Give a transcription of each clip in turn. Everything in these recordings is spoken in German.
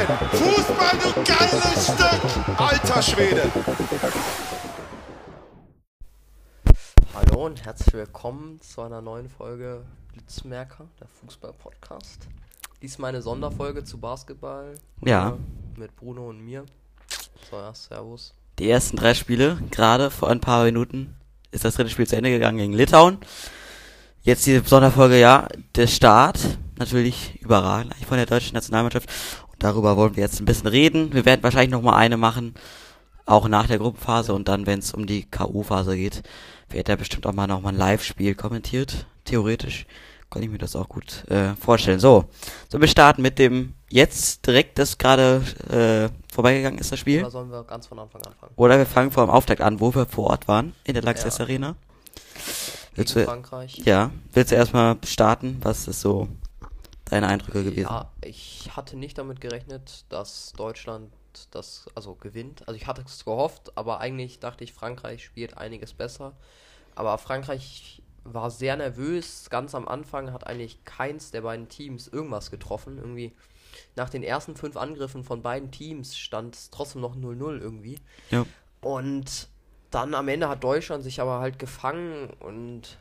Fußball, du geiles Stück. Alter Schwede. Hallo und herzlich willkommen zu einer neuen Folge Blitzmerker, der Fußball-Podcast. Diesmal eine Sonderfolge zu Basketball. Ja. äh, Mit Bruno und mir. So, ja, servus. Die ersten drei Spiele, gerade vor ein paar Minuten, ist das dritte Spiel zu Ende gegangen gegen Litauen. Jetzt diese Sonderfolge, ja, der Start, natürlich überragend eigentlich von der deutschen Nationalmannschaft. Darüber wollen wir jetzt ein bisschen reden. Wir werden wahrscheinlich noch mal eine machen, auch nach der Gruppenphase. Und dann, wenn es um die K.O.-Phase geht, wird da bestimmt auch mal noch mal ein Live-Spiel kommentiert. Theoretisch kann ich mir das auch gut äh, vorstellen. So, so wir starten mit dem jetzt direkt, das gerade äh, vorbeigegangen ist, das Spiel. Oder sollen wir ganz von Anfang anfangen? Oder wir fangen vor dem Auftakt an, wo wir vor Ort waren, in der Laxess Ja. Arena. Willst du, Frankreich. ja, willst du erstmal starten? Was ist so deine Eindrücke gewesen? Ja, ich hatte nicht damit gerechnet, dass Deutschland das also gewinnt. Also ich hatte es gehofft, aber eigentlich dachte ich, Frankreich spielt einiges besser. Aber Frankreich war sehr nervös. Ganz am Anfang hat eigentlich keins der beiden Teams irgendwas getroffen. Irgendwie nach den ersten fünf Angriffen von beiden Teams stand es trotzdem noch 0-0 irgendwie. Ja. Und dann am Ende hat Deutschland sich aber halt gefangen und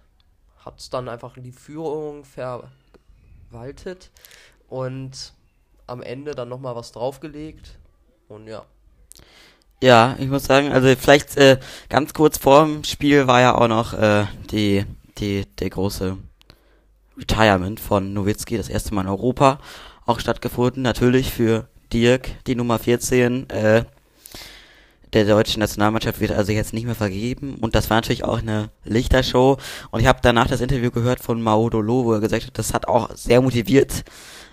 hat dann einfach die Führung verwaltet und am Ende dann nochmal was draufgelegt. Und ja, Ja, ich muss sagen, also vielleicht äh, ganz kurz vor dem Spiel war ja auch noch äh, die, die, der große Retirement von Nowitzki, das erste Mal in Europa auch stattgefunden. Natürlich für Dirk, die Nummer 14, äh, der deutschen Nationalmannschaft wird also jetzt nicht mehr vergeben. Und das war natürlich auch eine Lichtershow. Und ich habe danach das Interview gehört von Maudolo, wo er gesagt hat, das hat auch sehr motiviert,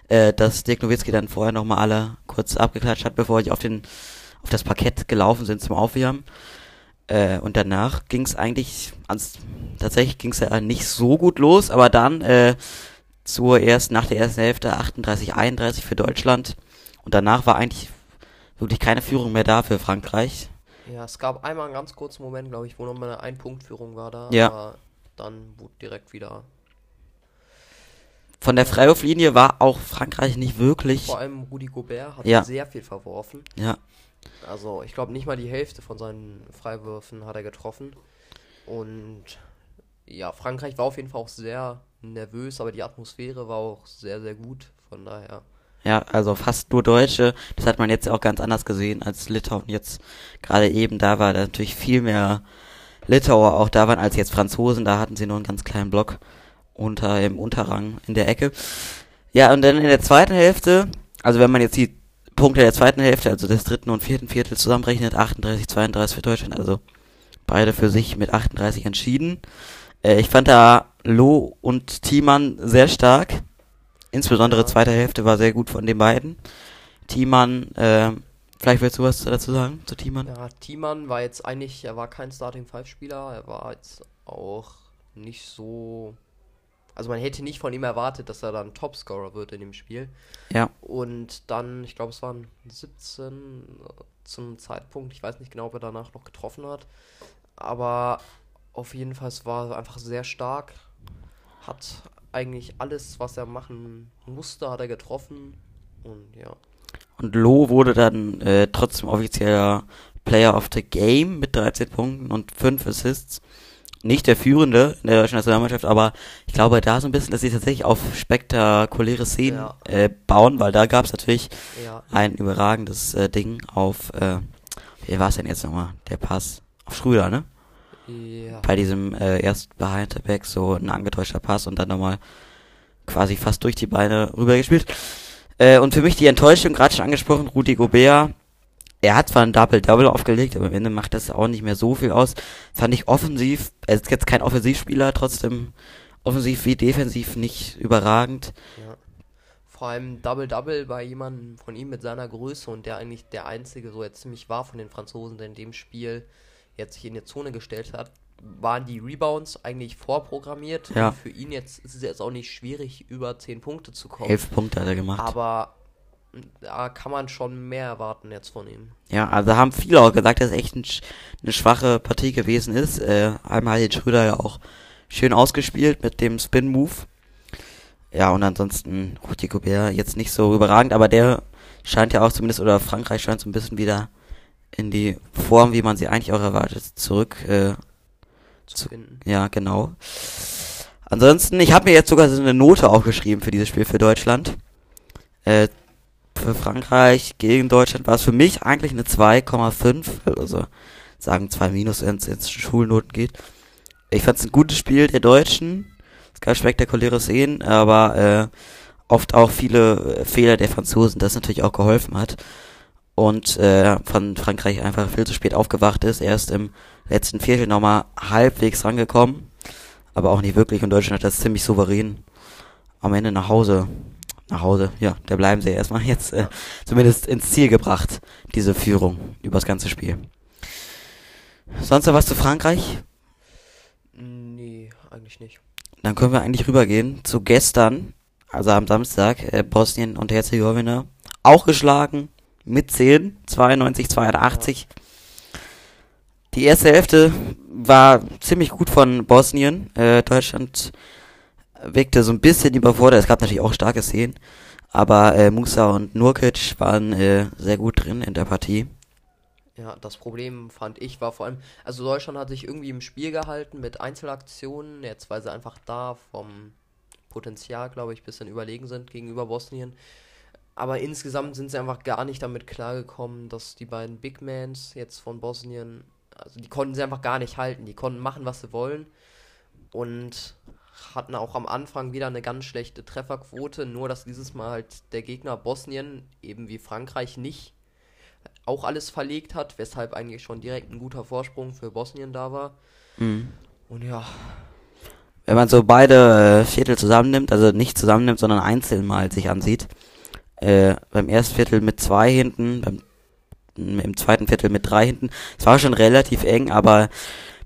äh, dass Dirk Nowitzki dann vorher nochmal alle kurz abgeklatscht hat, bevor ich auf den auf das Parkett gelaufen sind zum Aufwärmen. Äh, und danach ging es eigentlich, ans, tatsächlich ging es ja nicht so gut los, aber dann äh, zur ersten, nach der ersten Hälfte 38, 31 für Deutschland. Und danach war eigentlich wirklich keine Führung mehr da für Frankreich. ja, es gab einmal einen ganz kurzen Moment, glaube ich, wo nochmal eine Ein-Punkt-Führung war da. Ja. Aber dann wurde direkt wieder. Von der Freiwurflinie war auch Frankreich nicht wirklich. Vor allem Rudi Gobert hat Ja. sehr viel verworfen. Ja, Also, ich glaube, nicht mal die Hälfte von seinen Freiwürfen hat er getroffen. Und ja, Frankreich war auf jeden Fall auch sehr nervös, aber die Atmosphäre war auch sehr, sehr gut. Von daher. Ja, also fast nur Deutsche. Das hat man jetzt auch ganz anders gesehen, als Litauen jetzt gerade eben da war. Da natürlich viel mehr Litauer auch da waren als jetzt Franzosen. Da hatten sie nur einen ganz kleinen Block unter im Unterrang in der Ecke. Ja, und dann in der zweiten Hälfte, also wenn man jetzt die Punkte der zweiten Hälfte, also des dritten und vierten Viertels zusammenrechnet, 38, 32 für Deutschland, also beide für sich mit 38 entschieden. Äh, ich fand da Loh und Thiemann sehr stark. Insbesondere zweite Hälfte war sehr gut von den beiden. Thiemann, äh, vielleicht willst du was dazu sagen, zu Thiemann? Ja, Thiemann war jetzt eigentlich, er war kein Starting Five Spieler, er war jetzt auch nicht so. Also man hätte nicht von ihm erwartet, dass er dann Topscorer wird in dem Spiel. Ja. Und dann, ich glaube, es waren 17 zum Zeitpunkt, ich weiß nicht genau, ob er danach noch getroffen hat. Aber auf jeden Fall, es war einfach sehr stark. Hat eigentlich alles, was er machen musste, hat er getroffen. Und ja. Und Loh wurde dann äh, trotzdem offizieller Player of the Game mit 13 Punkten und 5 Assists. Nicht der Führende in der deutschen Nationalmannschaft, aber ich glaube da so ein bisschen, dass sie tatsächlich auf spektakuläre Szenen Ja. äh, bauen, weil da gab es natürlich Ja, ein überragendes äh, Ding auf, äh, wie war es denn jetzt nochmal? Der Pass auf Schröder, ne? Ja. Bei diesem äh, erst behind the back so ein angetäuschter Pass und dann nochmal quasi fast durch die Beine rübergespielt. Äh, und für mich die Enttäuschung, gerade schon angesprochen, Rudi Gobert, er hat zwar ein Double-Double aufgelegt, aber am Ende macht das auch nicht mehr so viel aus. Fand ich offensiv, er ist jetzt kein Offensivspieler, trotzdem offensiv wie defensiv nicht überragend. Ja. Vor allem Double-Double bei jemandem von ihm mit seiner Größe und der eigentlich der einzige so jetzt ziemlich war von den Franzosen, der in dem Spiel jetzt sich in die Zone gestellt hat, waren die Rebounds eigentlich vorprogrammiert. Ja. Für ihn jetzt ist es jetzt auch nicht schwierig, über 10 Punkte zu kommen. Elf Punkte hat er gemacht. Aber da kann man schon mehr erwarten jetzt von ihm. Ja, also haben viele auch gesagt, dass es echt ein, eine schwache Partie gewesen ist. Äh, einmal hat den Schröder ja auch schön ausgespielt mit dem Spin-Move. Ja, und ansonsten Rudy Gobert jetzt nicht so überragend, aber der scheint ja auch zumindest, oder Frankreich scheint so ein bisschen wieder in die Form, wie man sie eigentlich auch erwartet, zurück. Äh, Zu finden. ja, genau. Ansonsten, ich habe mir jetzt sogar so eine Note aufgeschrieben für dieses Spiel für Deutschland. Äh, für Frankreich gegen Deutschland war es für mich eigentlich eine 2,5, also sagen 2 minus, wenn es ins Schulnoten geht. Ich fand es ein gutes Spiel der Deutschen. Es gab spektakuläre Szenen, aber äh, oft auch viele Fehler der Franzosen, das natürlich auch geholfen hat. Und äh, von Frankreich einfach viel zu spät aufgewacht ist, erst im letzten Viertel nochmal halbwegs rangekommen, aber auch nicht wirklich. Und Deutschland hat das ziemlich souverän am Ende nach Hause, nach Hause, ja, da bleiben sie erstmal jetzt äh, zumindest ins Ziel gebracht, diese Führung über das ganze Spiel. Sonst noch was zu Frankreich? Nee, eigentlich nicht. Dann können wir eigentlich rübergehen zu gestern, also am Samstag, äh, Bosnien und Herzegowina. Auch geschlagen mit 10, 92, 82. Die erste Hälfte war ziemlich gut von Bosnien. Äh, Deutschland wirkte so ein bisschen überfordert. Es gab natürlich auch starke Szenen. Aber äh, Musa und Nurkic waren äh, sehr gut drin in der Partie. Ja, das Problem fand ich war vor allem, also Deutschland hat sich irgendwie im Spiel gehalten mit Einzelaktionen, jetzt weil sie einfach da vom Potenzial, glaube ich, bisschen überlegen sind gegenüber Bosnien. Aber insgesamt sind sie einfach gar nicht damit klargekommen, dass die beiden Big Mans jetzt von Bosnien, also die konnten sie einfach gar nicht halten. Die konnten machen, was sie wollen. Und hatten auch am Anfang wieder eine ganz schlechte Trefferquote, nur dass dieses Mal halt der Gegner Bosnien, eben wie Frankreich, nicht auch alles verlegt hat, weshalb eigentlich schon direkt ein guter Vorsprung für Bosnien da war. Mhm. Und ja, wenn man so beide äh, Viertel zusammennimmt, also nicht zusammennimmt, sondern einzeln mal sich ansieht, äh, beim ersten Viertel mit zwei hinten, beim im zweiten Viertel mit drei hinten, es war schon relativ eng, aber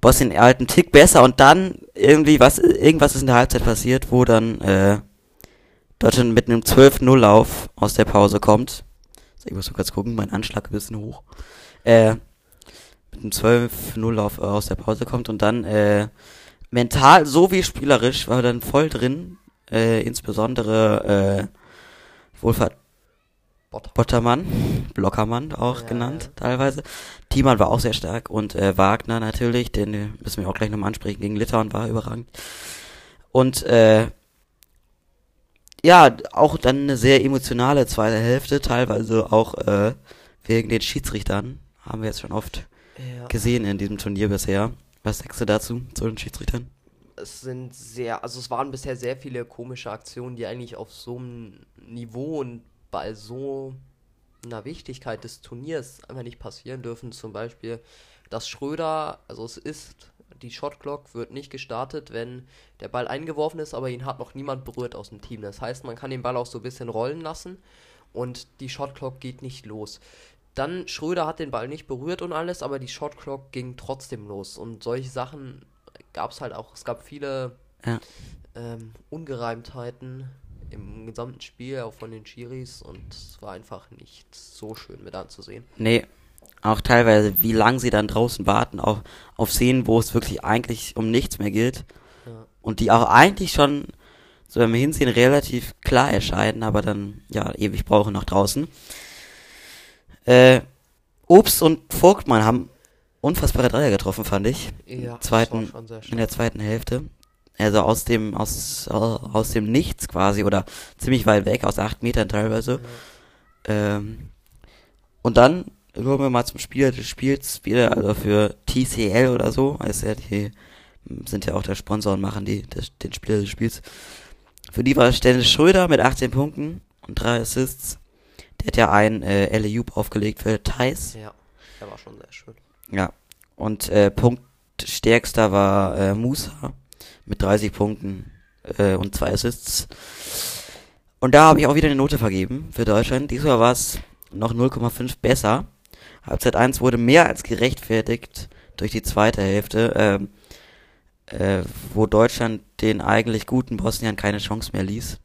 Bosnien halt einen Tick besser und dann irgendwie was, irgendwas ist in der Halbzeit passiert, wo dann äh, Deutschland mit einem 12-0-Lauf aus der Pause kommt. Ich muss nur kurz gucken, mein Anschlag ein bisschen hoch. Äh, mit einem 12-0-Lauf aus der Pause kommt und dann äh, mental sowie spielerisch war dann voll drin. Äh, insbesondere äh, Wohlfahrt. Bottermann, Blockermann auch Ja, genannt ja. teilweise. Thiemann war auch sehr stark und äh, Wagner natürlich, den äh, müssen wir auch gleich nochmal ansprechen, gegen Litauen war überragend. Und äh, ja, auch dann eine sehr emotionale zweite Hälfte, teilweise auch äh, wegen den Schiedsrichtern, haben wir jetzt schon oft Ja, gesehen in diesem Turnier bisher. Was sagst du dazu, zu den Schiedsrichtern? es sind sehr, also es waren bisher sehr viele komische Aktionen, die eigentlich auf so einem Niveau und bei so einer Wichtigkeit des Turniers einfach nicht passieren dürfen. Zum Beispiel, dass Schröder, also es ist, die Shotclock wird nicht gestartet, wenn der Ball eingeworfen ist, aber ihn hat noch niemand berührt aus dem Team. Das heißt, man kann den Ball auch so ein bisschen rollen lassen und die Shotclock geht nicht los. Dann Schröder hat den Ball nicht berührt und alles, aber die Shotclock ging trotzdem los. Und solche Sachen gab es halt auch. Es gab viele Ja. ähm, Ungereimtheiten im gesamten Spiel, auch von den Chiris. Und es war einfach nicht so schön mit anzusehen. Nee, auch teilweise, wie lang sie dann draußen warten, auch auf Szenen, wo es wirklich eigentlich um nichts mehr geht. Ja. Und die auch eigentlich schon, so beim Hinsehen, relativ klar erscheinen, aber dann, ja, ewig brauchen noch draußen. Äh, Obst und Vogtmann haben unfassbare Dreier getroffen, fand ich. Ja, das zweiten, war schon sehr in der zweiten Hälfte. Also aus dem, aus, aus dem Nichts quasi oder ziemlich weit weg, aus acht Metern teilweise. Ähm, und dann kommen wir mal zum Spieler des Spiels wieder, also für TCL oder so, also ja, die sind ja auch der Sponsor und machen die das, den Spieler des Spiels. Für die war Dennis Schröder mit 18 Punkten und drei Assists. Der hat ja einen äh, Alley-Oop aufgelegt für Thais. Ja, der war schon sehr schön. Ja. Und äh, Punktstärkster war äh, Musa mit 30 Punkten äh, und zwei Assists. Und da habe ich auch wieder eine Note vergeben für Deutschland. Diesmal war es noch 0,5 besser. Halbzeit 1 wurde mehr als gerechtfertigt durch die zweite Hälfte, ähm, äh, wo Deutschland den eigentlich guten Bosniern keine Chance mehr ließ.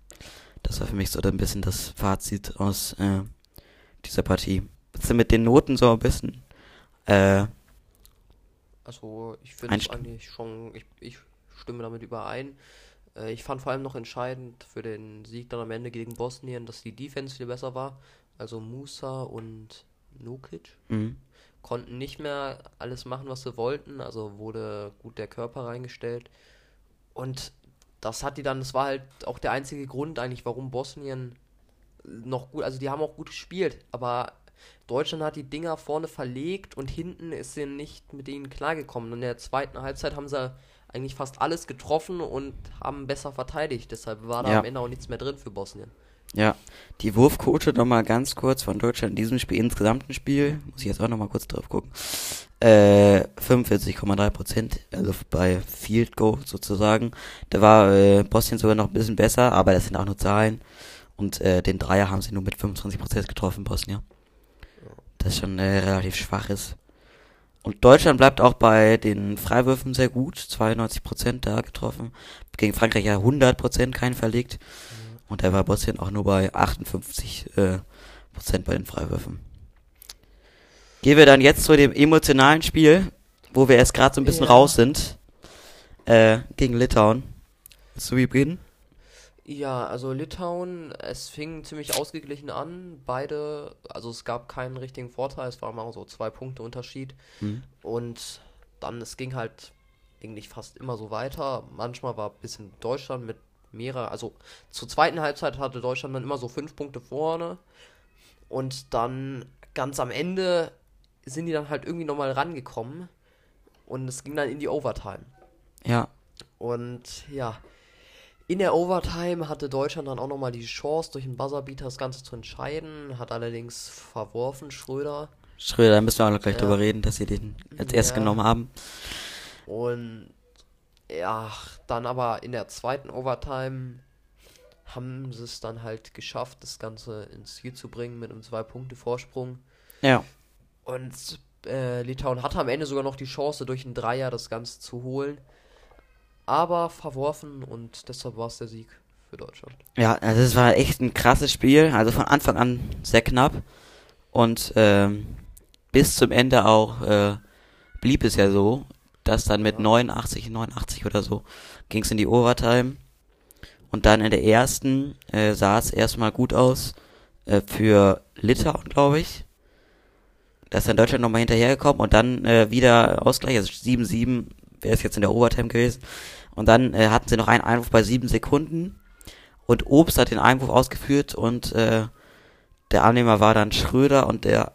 Das war für mich so ein bisschen das Fazit aus äh, dieser Partie. Bist du mit den Noten so ein bisschen äh, Also ich finde es eigentlich schon, ich, ich stimme damit überein. Äh, ich fand vor allem noch entscheidend für den Sieg dann am Ende gegen Bosnien, dass die Defense viel besser war. Also Musa und Nukic mh, konnten nicht mehr alles machen, was sie wollten. Also wurde gut der Körper reingestellt. Und das hat die dann, das war halt auch der einzige Grund eigentlich, warum Bosnien noch gut, also die haben auch gut gespielt, aber Deutschland hat die Dinger vorne verlegt und hinten ist sie nicht mit denen klargekommen. Und in der zweiten Halbzeit haben sie eigentlich fast alles getroffen und haben besser verteidigt. Deshalb war da Ja. am Ende auch nichts mehr drin für Bosnien. Ja, die Wurfquote nochmal ganz kurz von Deutschland in diesem Spiel, insgesamten Spiel, muss ich jetzt auch nochmal kurz drauf gucken, äh, 45,3 Prozent, also bei Field Goal sozusagen. Da war äh, Bosnien sogar noch ein bisschen besser, aber das sind auch nur Zahlen. Und äh, den Dreier haben sie nur mit 25 Prozent getroffen, Bosnien. Das schon äh, relativ schwach ist. Und Deutschland bleibt auch bei den Freiwürfen sehr gut, 92 Prozent da getroffen. Gegen Frankreich ja 100 Prozent keinen verlegt. Und da war Bosnien auch nur bei 58 äh, Prozent bei den Freiwürfen. Gehen wir dann jetzt zu dem emotionalen Spiel, wo wir erst gerade so ein bisschen Ja. raus sind. Äh, gegen Litauen. Willst du beginnen? Ja, also Litauen, es fing ziemlich ausgeglichen an. Beide, also es gab keinen richtigen Vorteil, es waren mal so zwei Punkte Unterschied. Mhm. Und dann, es ging halt eigentlich fast immer so weiter. Manchmal war ein bisschen Deutschland mit mehrer, also zur zweiten Halbzeit hatte Deutschland dann immer so fünf Punkte vorne. Und dann ganz am Ende sind die dann halt irgendwie nochmal rangekommen. Und es ging dann in die Overtime. Ja, Und ja, in der Overtime hatte Deutschland dann auch nochmal die Chance, durch den Buzzerbeater das Ganze zu entscheiden. Hat allerdings verworfen, Schröder. Schröder, da müssen wir auch noch gleich Ja. drüber reden, dass sie den als erst Ja. genommen haben. Und ja, dann aber in der zweiten Overtime haben sie es dann halt geschafft, das Ganze ins Ziel zu bringen mit einem Zwei-Punkte-Vorsprung. Ja. Und äh, Litauen hatte am Ende sogar noch die Chance, durch einen Dreier das Ganze zu holen. Aber verworfen und deshalb war es der Sieg für Deutschland. Ja, also es war echt ein krasses Spiel. Also von Anfang an sehr knapp. Und ähm, bis zum Ende auch äh, blieb es ja so, dass dann mit Ja. 89, 89 oder so ging es in die Overtime. Und dann in der ersten äh, sah es erstmal gut aus äh, für Litauen, glaube ich. Da ist dann Deutschland nochmal hinterhergekommen und dann äh, wieder Ausgleich, also 7-7 wäre es jetzt in der Overtime gewesen. Und dann äh, hatten sie noch einen Einwurf bei sieben Sekunden. Und Obst hat den Einwurf ausgeführt und äh, der Annehmer war dann Schröder und der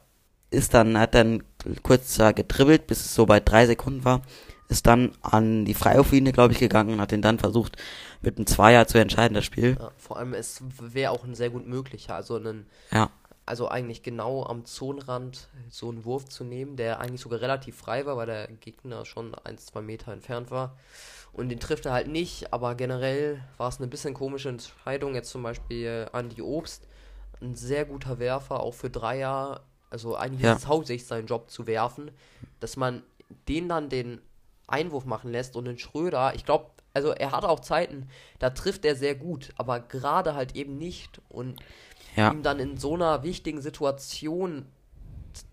ist dann, hat dann kurz da gedribbelt, bis es so bei drei Sekunden war, ist dann an die Freiwurflinie, glaube ich, gegangen und hat den dann versucht, mit einem Zweier zu entscheiden, das Spiel. Ja, vor allem, es wäre auch ein sehr gut möglicher. Also, einen, Ja. also eigentlich genau am Zonenrand so einen Wurf zu nehmen, der eigentlich sogar relativ frei war, weil der Gegner schon ein, zwei Meter entfernt war. Und den trifft er halt nicht, aber generell war es eine bisschen komische Entscheidung. Jetzt zum Beispiel Andy Obst, ein sehr guter Werfer, auch für Dreier. Also eigentlich Ja. ist es hauptsächlich sein Job zu werfen, dass man den dann den Einwurf machen lässt und den Schröder, ich glaube, also er hat auch Zeiten, da trifft er sehr gut, aber gerade halt eben nicht und Ja. ihm dann in so einer wichtigen Situation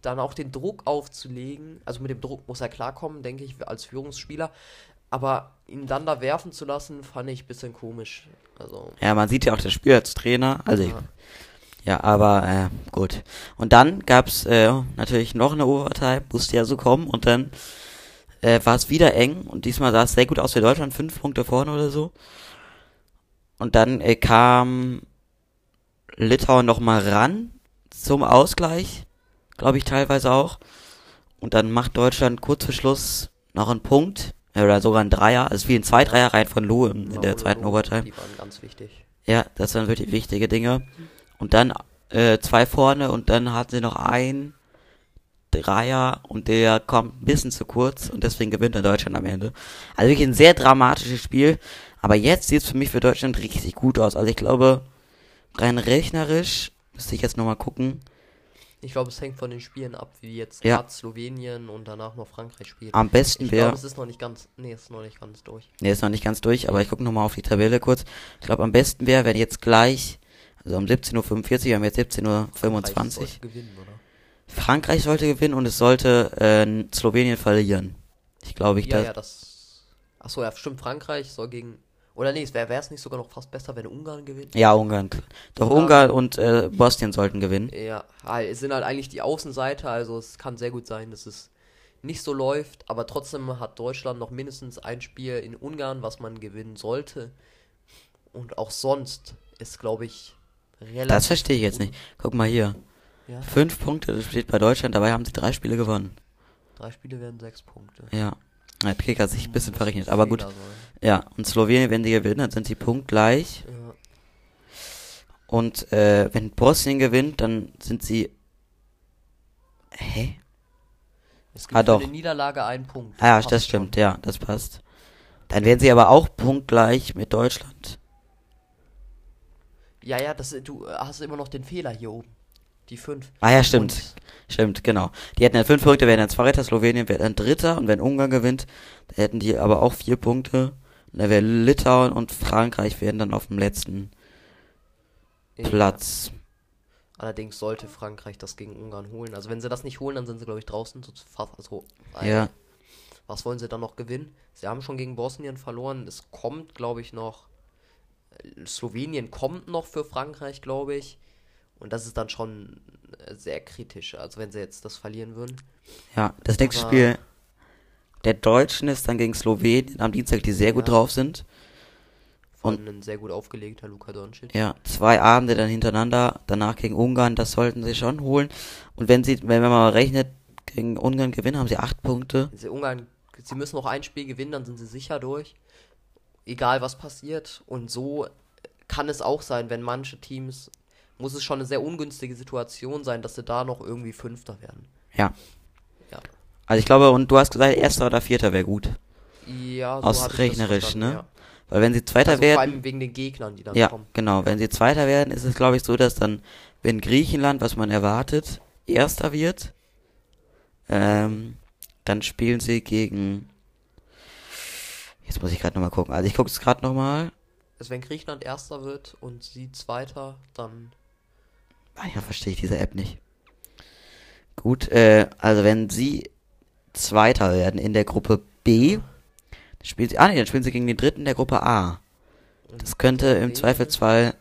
dann auch den Druck aufzulegen, also mit dem Druck muss er klarkommen, denke ich, als Führungsspieler, aber ihn dann da werfen zu lassen, fand ich ein bisschen komisch. Also, Ja, man sieht ja auch das Spiel als Trainer. Also, Ja. ja, aber äh, gut. Und dann gab's äh, natürlich noch eine Overtime, musste ja so kommen. Und dann äh, war es wieder eng. Und diesmal sah es sehr gut aus für Deutschland, fünf Punkte vorne oder so. Und dann äh, kam Litauen noch mal ran zum Ausgleich, glaube ich teilweise auch. Und dann macht Deutschland kurz vor Schluss noch einen Punkt. Oder sogar ein Dreier. Also wie ein zwei Dreier rein von Loh in, in der zweiten Overtime. Die waren ganz wichtig. Ja, das waren wirklich wichtige Dinge. Und dann äh, zwei vorne und dann hatten sie noch ein Dreier und der kommt ein bisschen zu kurz und deswegen gewinnt dann Deutschland am Ende. Also wirklich ein sehr dramatisches Spiel. Aber jetzt sieht es für mich für Deutschland richtig gut aus. Also ich glaube, rein rechnerisch, müsste ich jetzt nochmal gucken. Ich glaube, es hängt von den Spielen ab, wie jetzt Ja. grad Slowenien und danach noch Frankreich spielt. Am besten ich wäre. glaube, es ist noch nicht ganz. Nee, es ist noch nicht ganz durch. Ne, ist noch nicht ganz durch, aber ich gucke nochmal auf die Tabelle kurz. Ich glaube, am besten wäre, wenn jetzt gleich, also um 17.45 Uhr, wir haben jetzt 17.25 Frankreich Uhr. sollte gewinnen, oder? Frankreich sollte gewinnen und es sollte äh, Slowenien verlieren. Ich glaube, ich Ja, das. ja, das. Achso, ja, stimmt. Frankreich soll gegen. Oder nee, wäre es nicht sogar noch fast besser, wenn Ungarn gewinnt? Ja, Ungarn. Doch Ungarn. Ungarn und äh, Bosnien sollten gewinnen. Ja, halt, es sind halt eigentlich die Außenseiter, also es kann sehr gut sein, dass es nicht so läuft, aber trotzdem hat Deutschland noch mindestens ein Spiel in Ungarn, was man gewinnen sollte. Und auch sonst ist, glaube ich, relativ. Das verstehe ich jetzt nicht. Guck mal hier. Ja, Fünf Punkte, das steht bei Deutschland, dabei haben sie drei Spiele gewonnen. drei Spiele werden sechs Punkte. Ja. Der Kicker hat sich ein bisschen verrechnet, aber gut. Ja, und Slowenien, wenn die gewinnen, dann sind die punktgleich. Ja. Und äh, wenn Bosnien gewinnt, dann sind sie. Hä? Es gibt Ah, für doch. eine Niederlage einen Punkt. Ah, ja, das schon. stimmt, ja, das passt. Dann werden sie aber auch punktgleich mit Deutschland. Ja, ja, das, du hast immer noch den Fehler hier oben. Die fünf. Ah ja, stimmt. Und Stimmt, genau. Die hätten dann fünf Punkte, wären dann Zweiter, Slowenien wäre dann Dritter und wenn Ungarn gewinnt, dann hätten die aber auch vier Punkte. Und dann wäre Litauen und Frankreich wären dann auf dem letzten Ja. Platz. Allerdings sollte Frankreich das gegen Ungarn holen. Also wenn sie das nicht holen, dann sind sie, glaube ich, draußen. Also, Ja, Was wollen sie dann noch gewinnen? Sie haben schon gegen Bosnien verloren. Es kommt, glaube ich, noch. äh, Slowenien kommt noch für Frankreich, glaube ich. Und das ist dann schon sehr kritisch. Also wenn sie jetzt das verlieren würden. ja. Das nächste Aber- Spiel der Deutschen ist dann gegen Slowenien am Dienstag, die sehr gut Ja. drauf sind. Und- ein sehr gut aufgelegter Luka Doncic. Ja, zwei Abende dann hintereinander, danach gegen Ungarn, das sollten sie schon holen. Und wenn sie, wenn man mal rechnet, gegen Ungarn gewinnen, haben sie acht Punkte. Sie Ungarn, sie müssen noch ein Spiel gewinnen, dann sind sie sicher durch. Egal was passiert. Und so kann es auch sein, wenn manche Teams, muss es schon eine sehr ungünstige Situation sein, dass sie da noch irgendwie Fünfter werden. Ja. Ja. Also ich glaube, und du hast gesagt, erster oder vierter wäre gut. Ja, Aus ich das rechnerisch, ne? Ja. Weil wenn sie Zweiter Also vor werden, allem wegen den Gegnern, die dann ja, kommen. genau, wenn sie Zweiter werden, ist es glaube ich so, dass dann, wenn Griechenland, was man erwartet, Erster wird, ähm, dann spielen sie gegen, jetzt muss ich gerade nochmal gucken, also ich gucke es gerade nochmal, Also wenn Griechenland Erster wird und sie Zweiter, dann ja, verstehe ich diese App nicht. Gut, äh, also wenn sie Zweiter werden in der Gruppe B, dann spielen sie, ah nee, dann spielen sie gegen den Dritten der Gruppe A. Das könnte im Zweifelsfall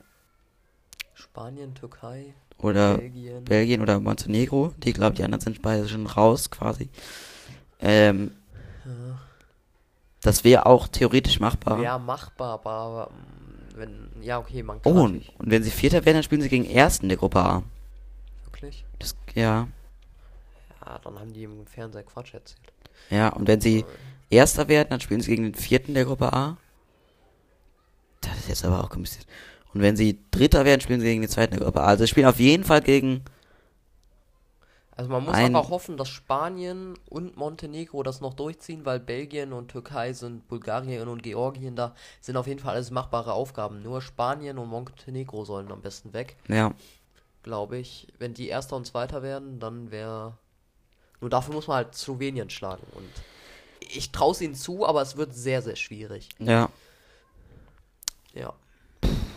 Spanien, Türkei, oder Belgien. Belgien oder Montenegro, die glaube die anderen sind beide schon raus quasi. Ähm, Ja. das wäre auch theoretisch machbar. Wäre machbar, aber ähm, wenn. Ja, okay, man kann oh, und, wenn sie Vierter werden, dann spielen sie gegen Ersten der Gruppe A. Wirklich? Das, ja, Ja, dann haben die im Fernseher Quatsch erzählt. ja, und wenn sie Erster werden, dann spielen sie gegen den Vierten der Gruppe A. Das ist jetzt aber auch kompliziert. Und wenn sie Dritter werden, spielen sie gegen den Zweiten der Gruppe A. Also sie spielen auf jeden Fall gegen, Also man muss Ein- aber hoffen, dass Spanien und Montenegro das noch durchziehen, weil Belgien und Türkei sind, Bulgarien und Georgien da sind auf jeden Fall alles machbare Aufgaben. Nur Spanien und Montenegro sollen am besten weg, ja, glaube ich. Wenn die Erster und Zweiter werden, dann wäre. Nur dafür muss man halt Slowenien schlagen. Und ich traue es ihnen zu, aber es wird sehr, sehr schwierig. ja. Ja.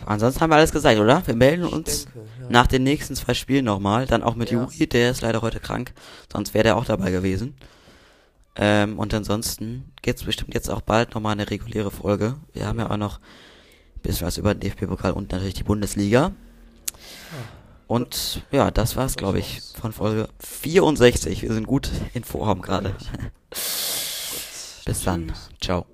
Ansonsten haben wir alles gesagt, oder? Wir melden uns denke, ja. nach den nächsten zwei Spielen nochmal. Dann auch mit Ja. Juri, der ist leider heute krank. Sonst wäre der auch dabei gewesen. Ähm, und ansonsten geht's bestimmt jetzt auch bald nochmal eine reguläre Folge. Wir haben ja auch noch ein bisschen was über den DFB-Pokal und natürlich die Bundesliga. Und ja, das war's, glaube ich, von Folge 64. Wir sind gut in Form gerade. Bis dann. Ciao.